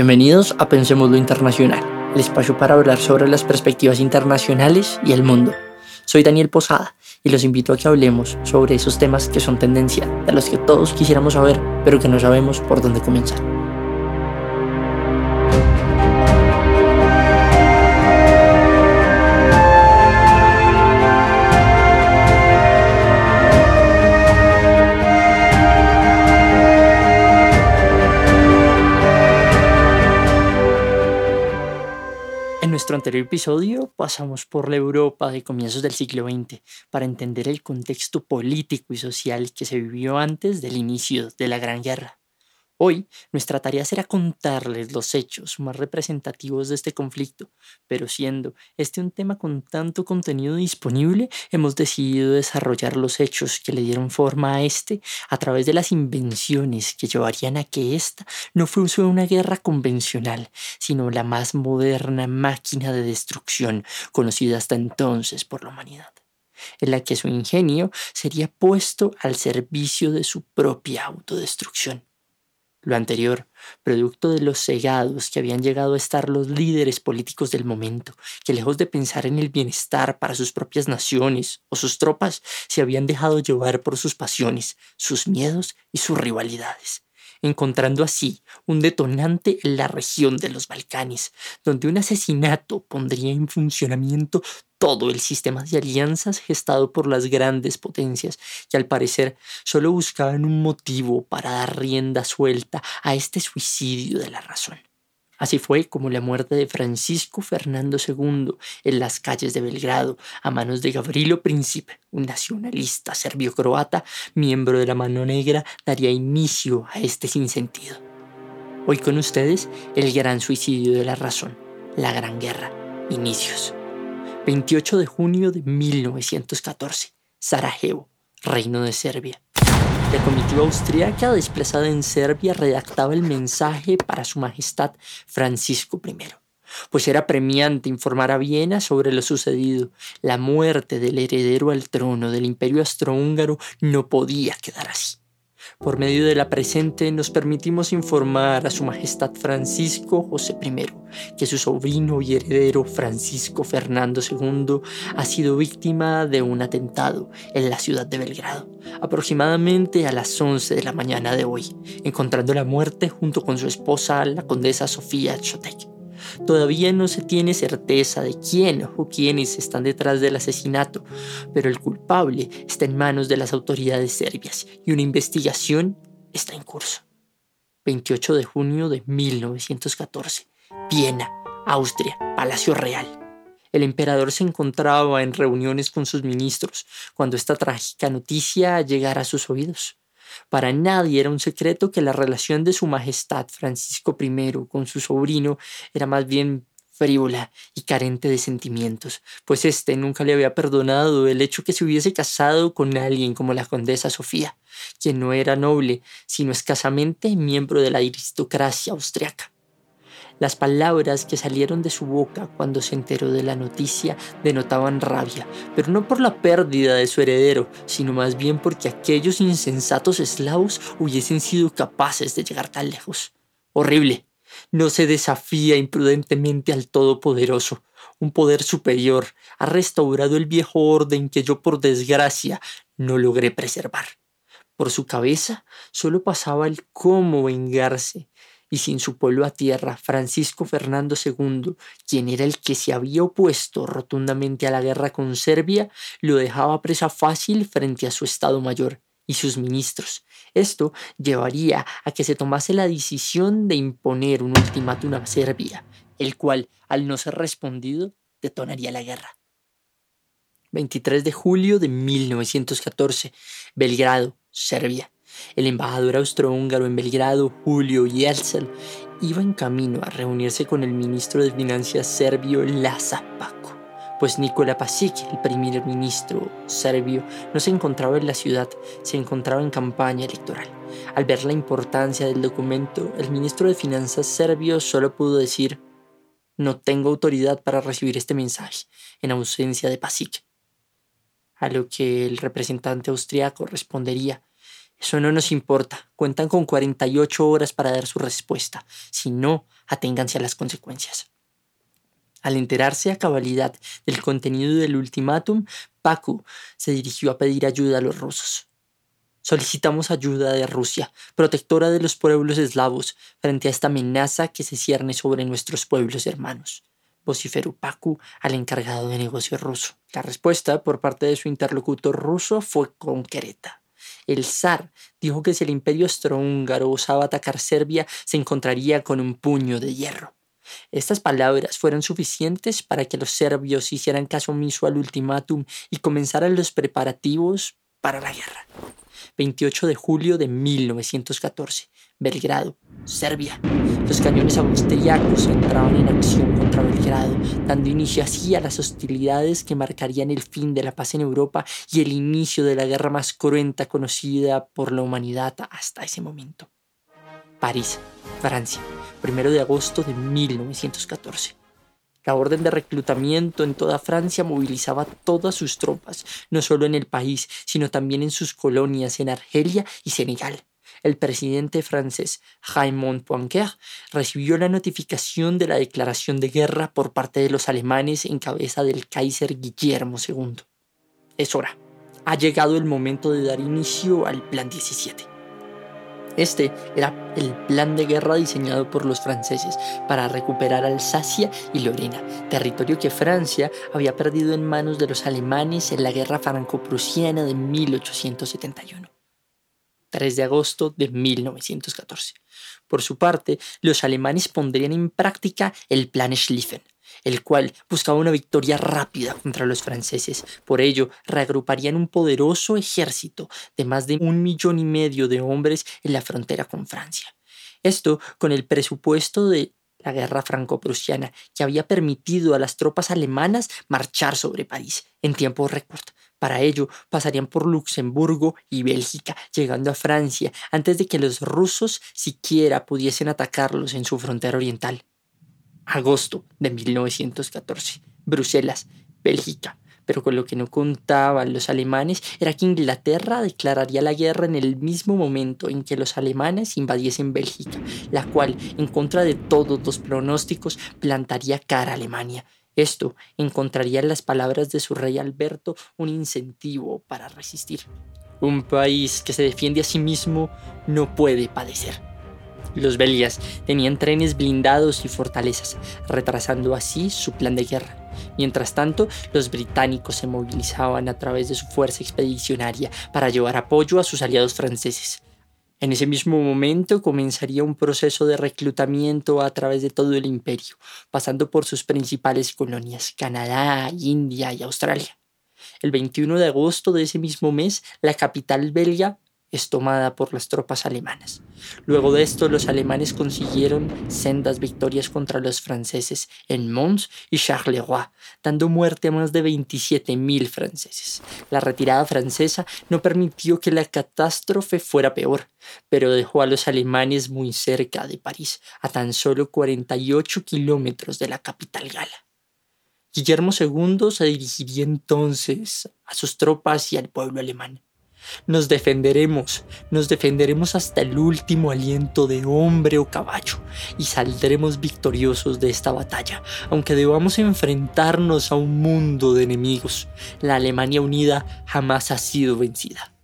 Bienvenidos a Pensemos lo Internacional, el espacio para hablar sobre las perspectivas internacionales y el mundo. Soy Daniel Posada y los invito a que hablemos sobre esos temas que son tendencia, de los que todos quisiéramos saber, pero que no sabemos por dónde comenzar. Nuestro anterior episodio pasamos por la Europa de comienzos del siglo XX para entender el contexto político y social que se vivió antes del inicio de la Gran Guerra. Hoy nuestra tarea será contarles los hechos más representativos de este conflicto, pero siendo este un tema con tanto contenido disponible, hemos decidido desarrollar los hechos que le dieron forma a este a través de las invenciones que llevarían a que esta no fuese una guerra convencional, sino la más moderna máquina de destrucción conocida hasta entonces por la humanidad en la que su ingenio sería puesto al servicio de su propia autodestrucción. Lo anterior, producto de los cegados que habían llegado a estar los líderes políticos del momento, que lejos de pensar en el bienestar para sus propias naciones o sus tropas, se habían dejado llevar por sus pasiones, sus miedos y sus rivalidades encontrando así un detonante en la región de los Balcanes, donde un asesinato pondría en funcionamiento todo el sistema de alianzas gestado por las grandes potencias, que al parecer solo buscaban un motivo para dar rienda suelta a este suicidio de la razón. Así fue como la muerte de Francisco Fernando II en las calles de Belgrado a manos de Gavrilo Príncipe, un nacionalista serbio-croata, miembro de la Mano Negra, daría inicio a este sinsentido. Hoy con ustedes el gran suicidio de la razón, la Gran Guerra, inicios. 28 de junio de 1914, Sarajevo, Reino de Serbia. La comitiva austríaca desplazada en Serbia redactaba el mensaje para su Majestad Francisco I, pues era premiante informar a Viena sobre lo sucedido. La muerte del heredero al trono del imperio austrohúngaro no podía quedar así. Por medio de la presente nos permitimos informar a Su Majestad Francisco José I que su sobrino y heredero Francisco Fernando II ha sido víctima de un atentado en la ciudad de Belgrado, aproximadamente a las 11 de la mañana de hoy, encontrando la muerte junto con su esposa, la condesa Sofía Chotek. Todavía no se tiene certeza de quién o quiénes están detrás del asesinato, pero el culpable está en manos de las autoridades serbias y una investigación está en curso. 28 de junio de 1914, Viena, Austria, Palacio Real. El emperador se encontraba en reuniones con sus ministros cuando esta trágica noticia llegara a sus oídos. Para nadie era un secreto que la relación de su Majestad Francisco I con su sobrino era más bien frívola y carente de sentimientos, pues éste nunca le había perdonado el hecho que se hubiese casado con alguien como la condesa Sofía, quien no era noble, sino escasamente miembro de la aristocracia austriaca. Las palabras que salieron de su boca cuando se enteró de la noticia denotaban rabia, pero no por la pérdida de su heredero, sino más bien porque aquellos insensatos eslavos hubiesen sido capaces de llegar tan lejos. Horrible. No se desafía imprudentemente al Todopoderoso. Un poder superior ha restaurado el viejo orden que yo por desgracia no logré preservar. Por su cabeza solo pasaba el cómo vengarse, y sin su pueblo a tierra, Francisco Fernando II, quien era el que se había opuesto rotundamente a la guerra con Serbia, lo dejaba presa fácil frente a su Estado Mayor y sus ministros. Esto llevaría a que se tomase la decisión de imponer un ultimátum a Serbia, el cual, al no ser respondido, detonaría la guerra. 23 de julio de 1914, Belgrado, Serbia. El embajador austrohúngaro en Belgrado, Julio Jelcel, iba en camino a reunirse con el ministro de Finanzas serbio Laza Paco, pues Nikola Pasic, el primer ministro serbio, no se encontraba en la ciudad, se encontraba en campaña electoral. Al ver la importancia del documento, el ministro de Finanzas serbio solo pudo decir no tengo autoridad para recibir este mensaje, en ausencia de Pasic. A lo que el representante austriaco respondería eso no nos importa. Cuentan con 48 horas para dar su respuesta. Si no, aténganse a las consecuencias. Al enterarse a cabalidad del contenido del ultimátum, Pacu se dirigió a pedir ayuda a los rusos. Solicitamos ayuda de Rusia, protectora de los pueblos eslavos, frente a esta amenaza que se cierne sobre nuestros pueblos hermanos vociferó Pacu al encargado de negocio ruso. La respuesta por parte de su interlocutor ruso fue concreta. El zar dijo que si el imperio austrohúngaro osaba atacar Serbia, se encontraría con un puño de hierro. Estas palabras fueron suficientes para que los serbios hicieran caso omiso al ultimátum y comenzaran los preparativos para la guerra. 28 de julio de 1914, Belgrado, Serbia. Los cañones austriacos entraban en acción contra Belgrado, dando inicio así a las hostilidades que marcarían el fin de la paz en Europa y el inicio de la guerra más cruenta conocida por la humanidad hasta ese momento. París, Francia, 1 de agosto de 1914. La orden de reclutamiento en toda Francia movilizaba todas sus tropas, no solo en el país, sino también en sus colonias en Argelia y Senegal. El presidente francés Raymond Poincaré recibió la notificación de la declaración de guerra por parte de los alemanes en cabeza del Kaiser Guillermo II. Es hora. Ha llegado el momento de dar inicio al Plan 17. Este era el plan de guerra diseñado por los franceses para recuperar Alsacia y Lorena, territorio que Francia había perdido en manos de los alemanes en la guerra franco-prusiana de 1871. 3 de agosto de 1914. Por su parte, los alemanes pondrían en práctica el Plan Schlieffen, el cual buscaba una victoria rápida contra los franceses. Por ello, reagruparían un poderoso ejército de más de un millón y medio de hombres en la frontera con Francia. Esto con el presupuesto de la guerra franco-prusiana, que había permitido a las tropas alemanas marchar sobre París en tiempo récord. Para ello pasarían por Luxemburgo y Bélgica, llegando a Francia antes de que los rusos siquiera pudiesen atacarlos en su frontera oriental agosto de 1914. Bruselas, Bélgica. Pero con lo que no contaban los alemanes era que Inglaterra declararía la guerra en el mismo momento en que los alemanes invadiesen Bélgica, la cual, en contra de todos los pronósticos, plantaría cara a Alemania. Esto encontraría en las palabras de su rey Alberto un incentivo para resistir. Un país que se defiende a sí mismo no puede padecer. Los belgas tenían trenes blindados y fortalezas, retrasando así su plan de guerra. Mientras tanto, los británicos se movilizaban a través de su fuerza expedicionaria para llevar apoyo a sus aliados franceses. En ese mismo momento comenzaría un proceso de reclutamiento a través de todo el imperio, pasando por sus principales colonias, Canadá, India y Australia. El 21 de agosto de ese mismo mes, la capital belga es tomada por las tropas alemanas. Luego de esto, los alemanes consiguieron sendas victorias contra los franceses en Mons y Charleroi, dando muerte a más de 27.000 franceses. La retirada francesa no permitió que la catástrofe fuera peor, pero dejó a los alemanes muy cerca de París, a tan solo 48 kilómetros de la capital gala. Guillermo II se dirigiría entonces a sus tropas y al pueblo alemán. Nos defenderemos, nos defenderemos hasta el último aliento de hombre o caballo y saldremos victoriosos de esta batalla, aunque debamos enfrentarnos a un mundo de enemigos. La Alemania unida jamás ha sido vencida.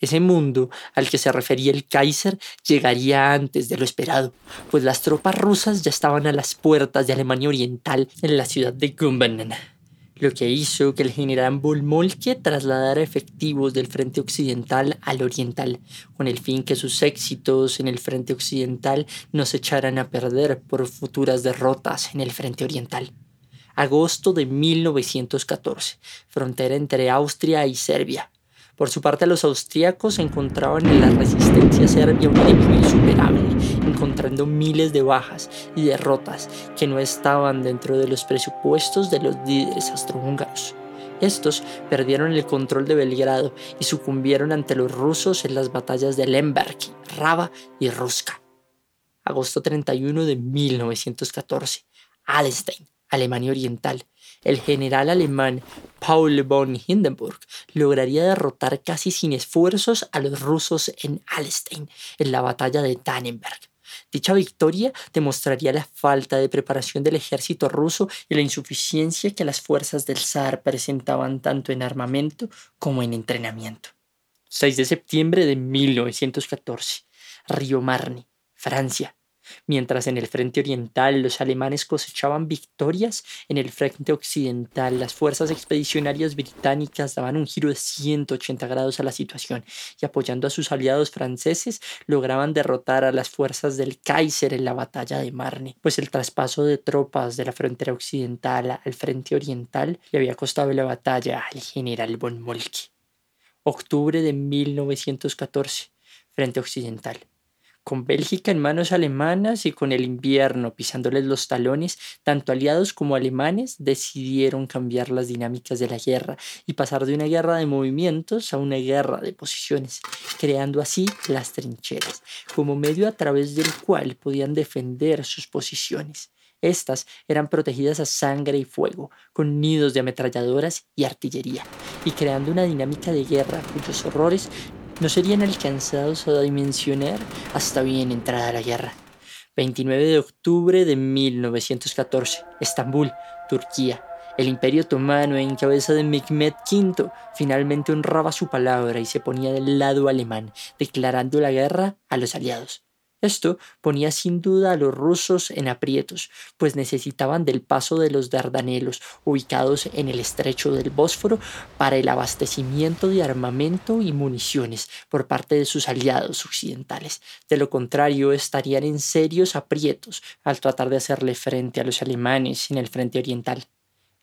Ese mundo al que se refería el Kaiser llegaría antes de lo esperado, pues las tropas rusas ya estaban a las puertas de Alemania Oriental en la ciudad de Gumbinnen lo que hizo que el general Moltke trasladara efectivos del frente occidental al oriental, con el fin que sus éxitos en el frente occidental no se echaran a perder por futuras derrotas en el frente oriental. Agosto de 1914, frontera entre Austria y Serbia. Por su parte, los austríacos encontraban en la resistencia serbia un enemigo insuperable, encontrando miles de bajas y derrotas que no estaban dentro de los presupuestos de los líderes austrohúngaros. Estos perdieron el control de Belgrado y sucumbieron ante los rusos en las batallas de Lemberg, Rava y Ruska. Agosto 31 de 1914. Alstein, Alemania Oriental, el general alemán Paul von Hindenburg lograría derrotar casi sin esfuerzos a los rusos en Alstein en la batalla de Tannenberg. Dicha victoria demostraría la falta de preparación del ejército ruso y la insuficiencia que las fuerzas del zar presentaban tanto en armamento como en entrenamiento. 6 de septiembre de 1914. Río Marne, Francia. Mientras en el frente oriental los alemanes cosechaban victorias, en el frente occidental las fuerzas expedicionarias británicas daban un giro de 180 grados a la situación y apoyando a sus aliados franceses lograban derrotar a las fuerzas del Kaiser en la batalla de Marne, pues el traspaso de tropas de la frontera occidental al frente oriental le había costado la batalla al general von Moltke. Octubre de 1914, frente occidental con Bélgica en manos alemanas y con el invierno pisándoles los talones, tanto aliados como alemanes decidieron cambiar las dinámicas de la guerra y pasar de una guerra de movimientos a una guerra de posiciones, creando así las trincheras, como medio a través del cual podían defender sus posiciones. Estas eran protegidas a sangre y fuego, con nidos de ametralladoras y artillería, y creando una dinámica de guerra cuyos horrores no serían alcanzados a dimensionar hasta bien entrada la guerra. 29 de octubre de 1914, Estambul, Turquía. El imperio otomano en cabeza de Mehmed V finalmente honraba su palabra y se ponía del lado alemán, declarando la guerra a los aliados. Esto ponía sin duda a los rusos en aprietos, pues necesitaban del paso de los Dardanelos, ubicados en el estrecho del Bósforo, para el abastecimiento de armamento y municiones por parte de sus aliados occidentales. De lo contrario, estarían en serios aprietos al tratar de hacerle frente a los alemanes en el frente oriental.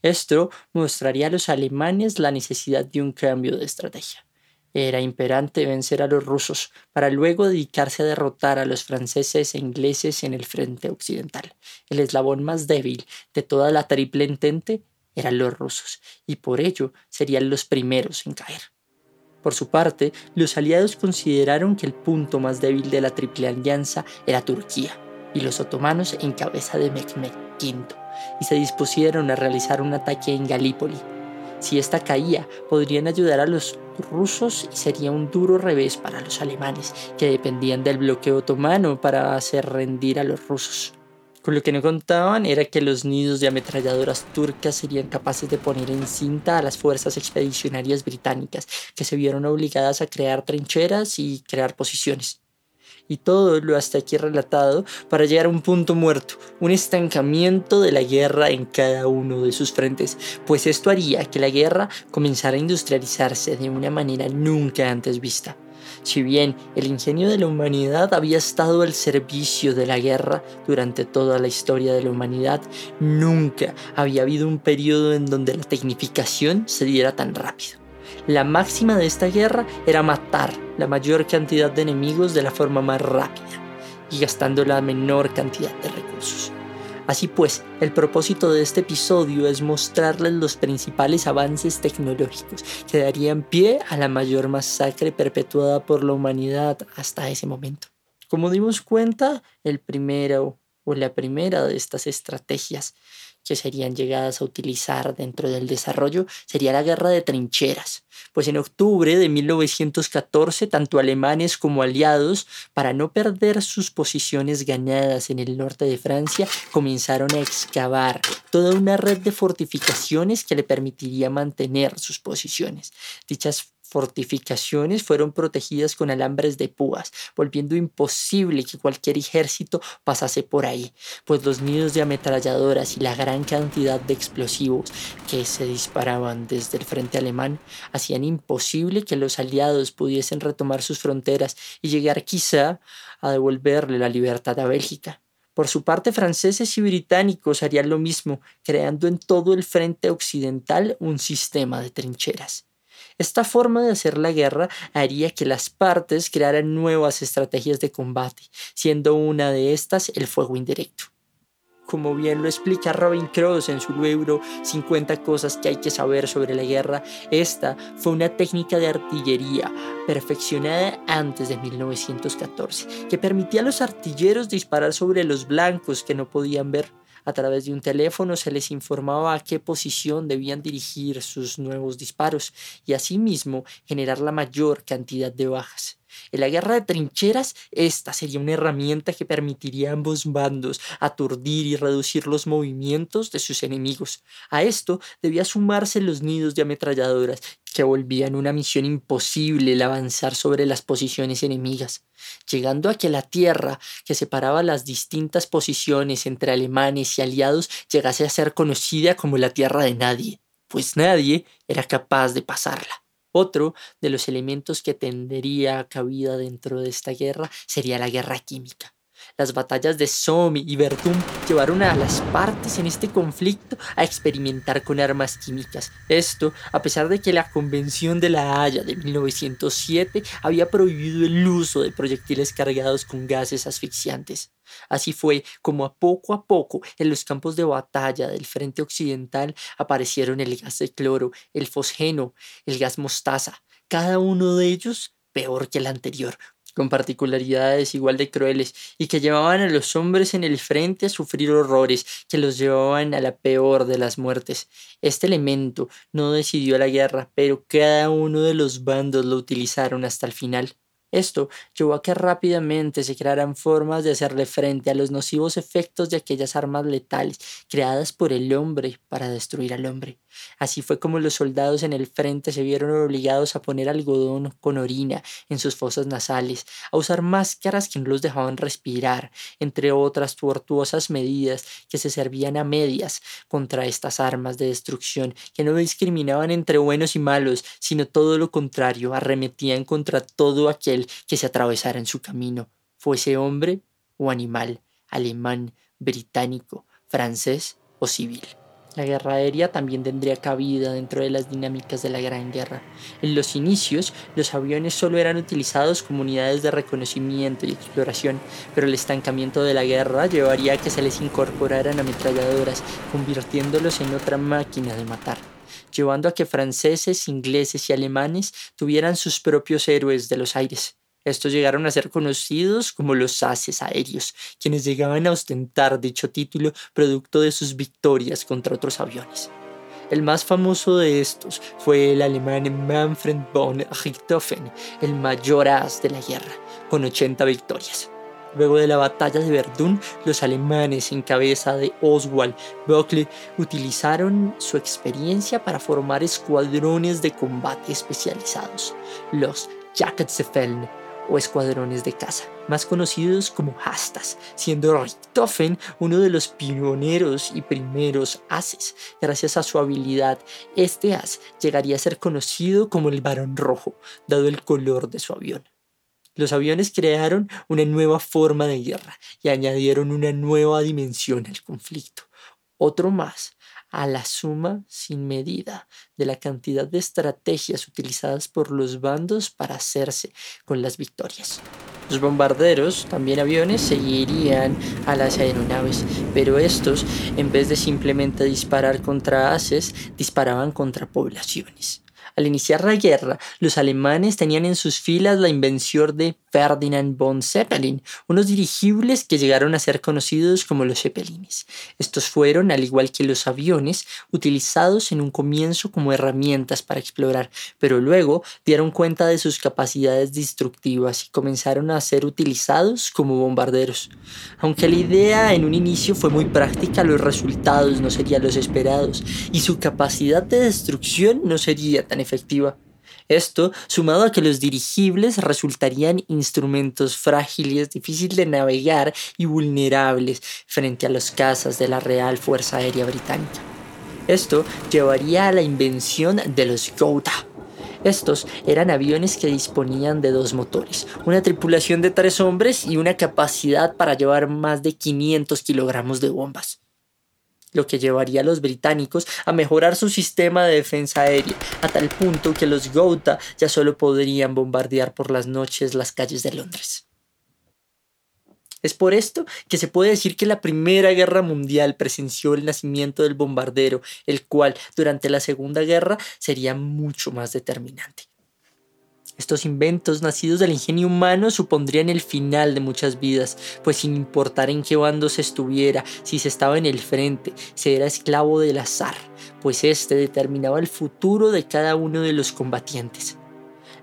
Esto mostraría a los alemanes la necesidad de un cambio de estrategia. Era imperante vencer a los rusos para luego dedicarse a derrotar a los franceses e ingleses en el frente occidental. El eslabón más débil de toda la triple entente eran los rusos, y por ello serían los primeros en caer. Por su parte, los aliados consideraron que el punto más débil de la triple alianza era Turquía, y los otomanos en cabeza de Mehmed V, y se dispusieron a realizar un ataque en Galípoli. Si esta caía, podrían ayudar a los rusos y sería un duro revés para los alemanes, que dependían del bloqueo otomano para hacer rendir a los rusos. Con lo que no contaban era que los nidos de ametralladoras turcas serían capaces de poner en cinta a las fuerzas expedicionarias británicas, que se vieron obligadas a crear trincheras y crear posiciones y todo lo hasta aquí relatado para llegar a un punto muerto, un estancamiento de la guerra en cada uno de sus frentes, pues esto haría que la guerra comenzara a industrializarse de una manera nunca antes vista. Si bien el ingenio de la humanidad había estado al servicio de la guerra durante toda la historia de la humanidad, nunca había habido un periodo en donde la tecnificación se diera tan rápido. La máxima de esta guerra era matar la mayor cantidad de enemigos de la forma más rápida y gastando la menor cantidad de recursos. Así pues, el propósito de este episodio es mostrarles los principales avances tecnológicos que darían pie a la mayor masacre perpetuada por la humanidad hasta ese momento. Como dimos cuenta, el primero o la primera de estas estrategias que serían llegadas a utilizar dentro del desarrollo sería la guerra de trincheras, pues en octubre de 1914 tanto alemanes como aliados, para no perder sus posiciones ganadas en el norte de Francia, comenzaron a excavar toda una red de fortificaciones que le permitiría mantener sus posiciones. Dichas fortificaciones fueron protegidas con alambres de púas, volviendo imposible que cualquier ejército pasase por ahí, pues los nidos de ametralladoras y la gran cantidad de explosivos que se disparaban desde el frente alemán hacían imposible que los aliados pudiesen retomar sus fronteras y llegar quizá a devolverle la libertad a Bélgica. Por su parte, franceses y británicos harían lo mismo, creando en todo el frente occidental un sistema de trincheras. Esta forma de hacer la guerra haría que las partes crearan nuevas estrategias de combate, siendo una de estas el fuego indirecto. Como bien lo explica Robin Cross en su libro 50 cosas que hay que saber sobre la guerra, esta fue una técnica de artillería perfeccionada antes de 1914, que permitía a los artilleros disparar sobre los blancos que no podían ver a través de un teléfono se les informaba a qué posición debían dirigir sus nuevos disparos y asimismo generar la mayor cantidad de bajas. En la guerra de trincheras, esta sería una herramienta que permitiría a ambos bandos aturdir y reducir los movimientos de sus enemigos. A esto debía sumarse los nidos de ametralladoras que volvían una misión imposible el avanzar sobre las posiciones enemigas, llegando a que la tierra que separaba las distintas posiciones entre alemanes y aliados llegase a ser conocida como la tierra de nadie, pues nadie era capaz de pasarla. Otro de los elementos que tendría cabida dentro de esta guerra sería la guerra química. Las batallas de Somme y Verdun llevaron a las partes en este conflicto a experimentar con armas químicas. Esto a pesar de que la Convención de la Haya de 1907 había prohibido el uso de proyectiles cargados con gases asfixiantes. Así fue como a poco a poco en los campos de batalla del frente occidental aparecieron el gas de cloro, el fosgeno, el gas mostaza, cada uno de ellos peor que el anterior, con particularidades igual de crueles, y que llevaban a los hombres en el frente a sufrir horrores que los llevaban a la peor de las muertes. Este elemento no decidió la guerra, pero cada uno de los bandos lo utilizaron hasta el final. Esto llevó a que rápidamente se crearan formas de hacerle frente a los nocivos efectos de aquellas armas letales creadas por el hombre para destruir al hombre. Así fue como los soldados en el frente se vieron obligados a poner algodón con orina en sus fosas nasales, a usar máscaras que no los dejaban respirar, entre otras tortuosas medidas que se servían a medias contra estas armas de destrucción que no discriminaban entre buenos y malos, sino todo lo contrario, arremetían contra todo aquel que se atravesara en su camino, fuese hombre o animal, alemán, británico, francés o civil. La guerra aérea también tendría cabida dentro de las dinámicas de la Gran Guerra. En los inicios, los aviones solo eran utilizados como unidades de reconocimiento y exploración, pero el estancamiento de la guerra llevaría a que se les incorporaran ametralladoras, convirtiéndolos en otra máquina de matar, llevando a que franceses, ingleses y alemanes tuvieran sus propios héroes de los aires. Estos llegaron a ser conocidos como los haces aéreos, quienes llegaban a ostentar dicho título producto de sus victorias contra otros aviones. El más famoso de estos fue el alemán Manfred von Richthofen, el mayor as de la guerra, con 80 victorias. Luego de la batalla de Verdun, los alemanes en cabeza de Oswald Böckle utilizaron su experiencia para formar escuadrones de combate especializados, los Jacobsfeld o escuadrones de caza, más conocidos como hastas, siendo Richthofen uno de los pioneros y primeros ases. Gracias a su habilidad, este as llegaría a ser conocido como el Barón Rojo, dado el color de su avión. Los aviones crearon una nueva forma de guerra y añadieron una nueva dimensión al conflicto. Otro más a la suma sin medida de la cantidad de estrategias utilizadas por los bandos para hacerse con las victorias. Los bombarderos, también aviones, seguirían a las aeronaves, pero estos, en vez de simplemente disparar contra haces, disparaban contra poblaciones. Al iniciar la guerra, los alemanes tenían en sus filas la invención de Ferdinand von Zeppelin, unos dirigibles que llegaron a ser conocidos como los Zeppelines. Estos fueron, al igual que los aviones, utilizados en un comienzo como herramientas para explorar, pero luego dieron cuenta de sus capacidades destructivas y comenzaron a ser utilizados como bombarderos. Aunque la idea en un inicio fue muy práctica, los resultados no serían los esperados y su capacidad de destrucción no sería tan efectiva. Esto, sumado a que los dirigibles resultarían instrumentos frágiles, difíciles de navegar y vulnerables frente a los cazas de la Real Fuerza Aérea Británica. Esto llevaría a la invención de los Gouda. Estos eran aviones que disponían de dos motores, una tripulación de tres hombres y una capacidad para llevar más de 500 kilogramos de bombas lo que llevaría a los británicos a mejorar su sistema de defensa aérea, a tal punto que los Gouta ya solo podrían bombardear por las noches las calles de Londres. Es por esto que se puede decir que la Primera Guerra Mundial presenció el nacimiento del bombardero, el cual durante la Segunda Guerra sería mucho más determinante. Estos inventos nacidos del ingenio humano supondrían el final de muchas vidas, pues sin importar en qué bando se estuviera, si se estaba en el frente, se era esclavo del azar, pues éste determinaba el futuro de cada uno de los combatientes.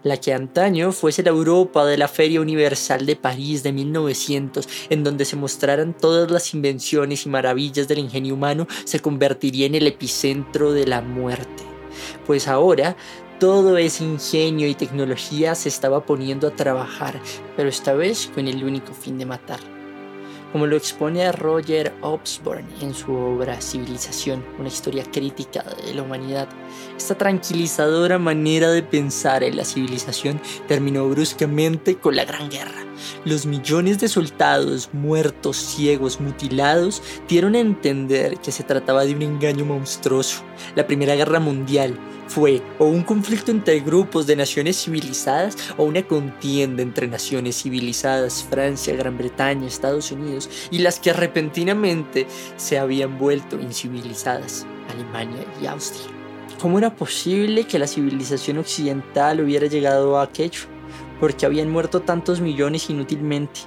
la que antaño fuese la Europa de la Feria Universal de París de 1900, en donde se mostraran todas las invenciones y maravillas del ingenio humano, se convertiría en el epicentro de la muerte. Pues ahora todo ese ingenio y tecnología se estaba poniendo a trabajar, pero esta vez con el único fin de matar como lo expone Roger Osborne en su obra Civilización, una historia crítica de la humanidad. Esta tranquilizadora manera de pensar en la civilización terminó bruscamente con la Gran Guerra. Los millones de soldados muertos, ciegos, mutilados dieron a entender que se trataba de un engaño monstruoso. La Primera Guerra Mundial fue o un conflicto entre grupos de naciones civilizadas o una contienda entre naciones civilizadas, Francia, Gran Bretaña, Estados Unidos, y las que repentinamente se habían vuelto incivilizadas, Alemania y Austria. ¿Cómo era posible que la civilización occidental hubiera llegado a aquello? Porque habían muerto tantos millones inútilmente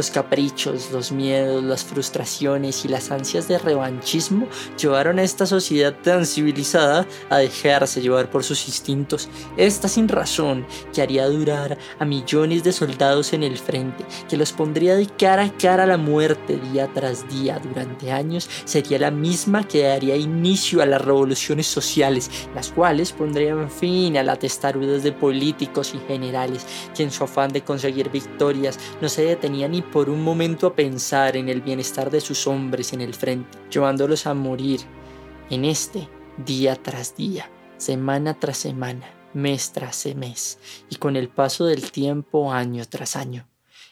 los caprichos, los miedos, las frustraciones y las ansias de revanchismo llevaron a esta sociedad tan civilizada a dejarse llevar por sus instintos. Esta sin razón que haría durar a millones de soldados en el frente, que los pondría de cara a cara a la muerte día tras día durante años, sería la misma que daría inicio a las revoluciones sociales, las cuales pondrían fin a las testarudas de políticos y generales, que en su afán de conseguir victorias no se detenían ni por un momento a pensar en el bienestar de sus hombres en el frente, llevándolos a morir en este día tras día, semana tras semana, mes tras mes, y con el paso del tiempo año tras año.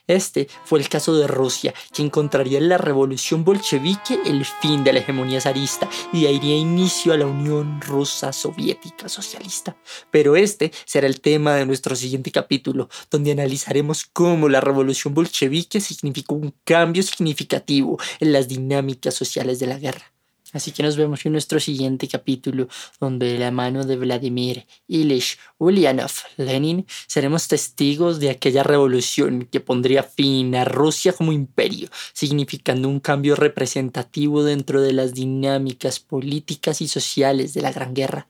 Este fue el caso de Rusia, que encontraría en la revolución bolchevique el fin de la hegemonía zarista y daría inicio a la Unión Rusa Soviética Socialista. Pero este será el tema de nuestro siguiente capítulo, donde analizaremos cómo la revolución bolchevique significó un cambio significativo en las dinámicas sociales de la guerra. Así que nos vemos en nuestro siguiente capítulo, donde de la mano de Vladimir Ilyich Ulyanov Lenin seremos testigos de aquella revolución que pondría fin a Rusia como imperio, significando un cambio representativo dentro de las dinámicas políticas y sociales de la Gran Guerra.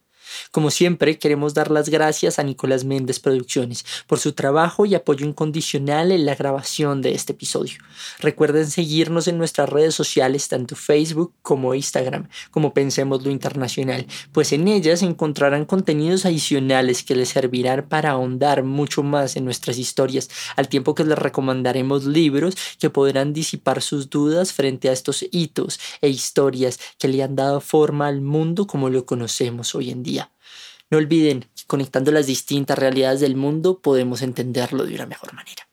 Como siempre, queremos dar las gracias a Nicolás Méndez Producciones por su trabajo y apoyo incondicional en la grabación de este episodio. Recuerden seguirnos en nuestras redes sociales, tanto Facebook como Instagram, como Pensemos lo Internacional, pues en ellas encontrarán contenidos adicionales que les servirán para ahondar mucho más en nuestras historias, al tiempo que les recomendaremos libros que podrán disipar sus dudas frente a estos hitos e historias que le han dado forma al mundo como lo conocemos hoy en día. No olviden que conectando las distintas realidades del mundo podemos entenderlo de una mejor manera.